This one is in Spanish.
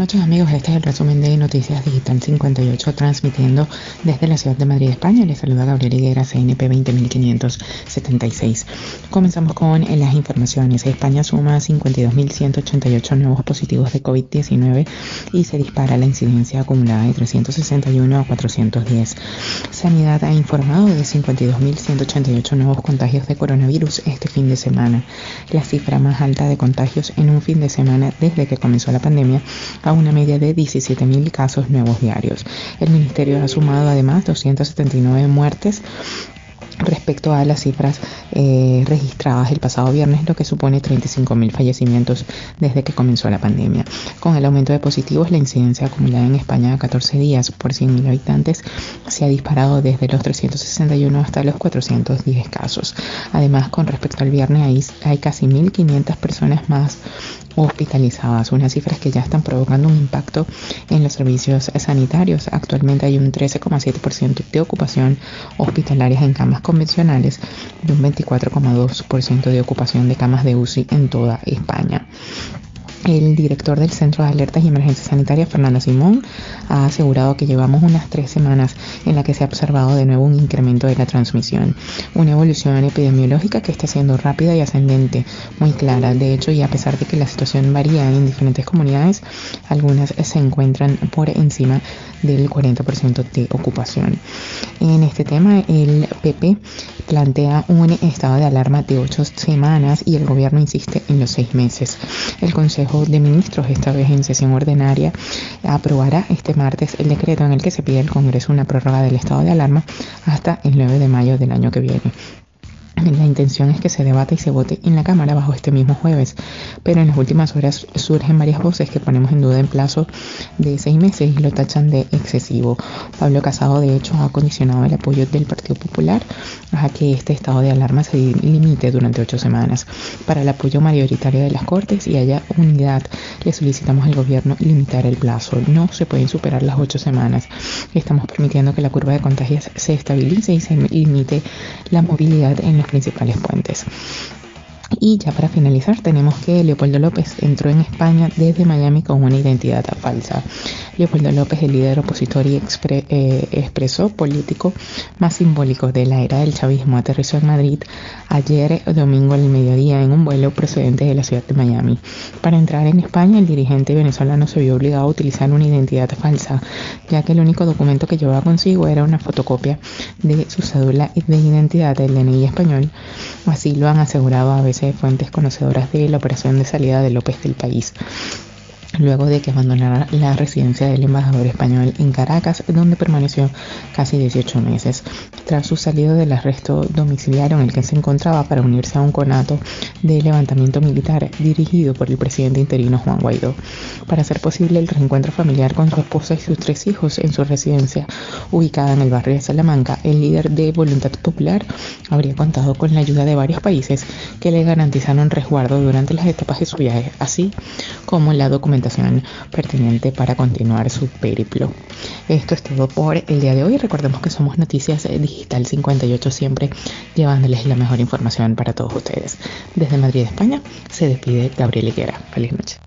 noches amigos, este es el resumen de Noticias Digital 58 transmitiendo desde la ciudad de Madrid, España. Les saluda Gabriel Higuera, CNP 20576. Comenzamos con las informaciones. España suma 52.188 nuevos positivos de COVID-19 y se dispara la incidencia acumulada de 361 a 410. Sanidad ha informado de 52.188 nuevos contagios de coronavirus este fin de semana, la cifra más alta de contagios en un fin de semana desde que comenzó la pandemia a una media de 17.000 casos nuevos diarios. El ministerio ha sumado además 279 muertes respecto a las cifras eh, registradas el pasado viernes, lo que supone 35.000 fallecimientos desde que comenzó la pandemia. Con el aumento de positivos, la incidencia acumulada en España a 14 días por 100.000 habitantes se ha disparado desde los 361 hasta los 410 casos. Además, con respecto al viernes, hay, hay casi 1.500 personas más hospitalizadas, unas cifras que ya están provocando un impacto en los servicios sanitarios. Actualmente hay un 13,7% de ocupación hospitalaria en camas convencionales y un 24,2% de ocupación de camas de UCI en toda España. El director del Centro de Alertas y Emergencias Sanitarias, Fernando Simón, ha asegurado que llevamos unas tres semanas en la que se ha observado de nuevo un incremento de la transmisión, una evolución epidemiológica que está siendo rápida y ascendente, muy clara. De hecho, y a pesar de que la situación varía en diferentes comunidades, algunas se encuentran por encima del 40% de ocupación. En este tema, el PP plantea un estado de alarma de ocho semanas y el gobierno insiste en los seis meses. El Consejo de Ministros, esta vez en sesión ordinaria, aprobará este martes el decreto en el que se pide al Congreso una prórroga del estado de alarma hasta el 9 de mayo del año que viene. La intención es que se debata y se vote en la Cámara bajo este mismo jueves, pero en las últimas horas surgen varias voces que ponemos en duda en plazo de seis meses y lo tachan de excesivo. Pablo Casado, de hecho, ha condicionado el apoyo del Partido Popular a que este estado de alarma se limite durante ocho semanas. Para el apoyo mayoritario de las Cortes y haya unidad, le solicitamos al Gobierno limitar el plazo. No se pueden superar las ocho semanas. Estamos permitiendo que la curva de contagios se estabilice y se limite la movilidad en los principales puentes. Y ya para finalizar, tenemos que Leopoldo López entró en España desde Miami con una identidad falsa. Leopoldo López, el líder opositor y eh, expreso político más simbólico de la era del chavismo, aterrizó en Madrid ayer domingo al mediodía en un vuelo procedente de la ciudad de Miami. Para entrar en España, el dirigente venezolano se vio obligado a utilizar una identidad falsa, ya que el único documento que llevaba consigo era una fotocopia de su cédula de identidad del DNI español. Así lo han asegurado a veces fuentes conocedoras de la operación de salida de López del país luego de que abandonara la residencia del embajador español en Caracas, donde permaneció casi 18 meses. Tras su salida del arresto domiciliario en el que se encontraba para unirse a un conato de levantamiento militar dirigido por el presidente interino Juan Guaidó, para hacer posible el reencuentro familiar con su esposa y sus tres hijos en su residencia ubicada en el barrio de Salamanca, el líder de Voluntad Popular habría contado con la ayuda de varios países que le garantizaron resguardo durante las etapas de su viaje, así como la documentación pertinente para continuar su periplo. Esto es todo por el día de hoy. Recordemos que somos Noticias Digital 58, siempre llevándoles la mejor información para todos ustedes. Desde Madrid, España, se despide Gabriel Higuera. Feliz noche.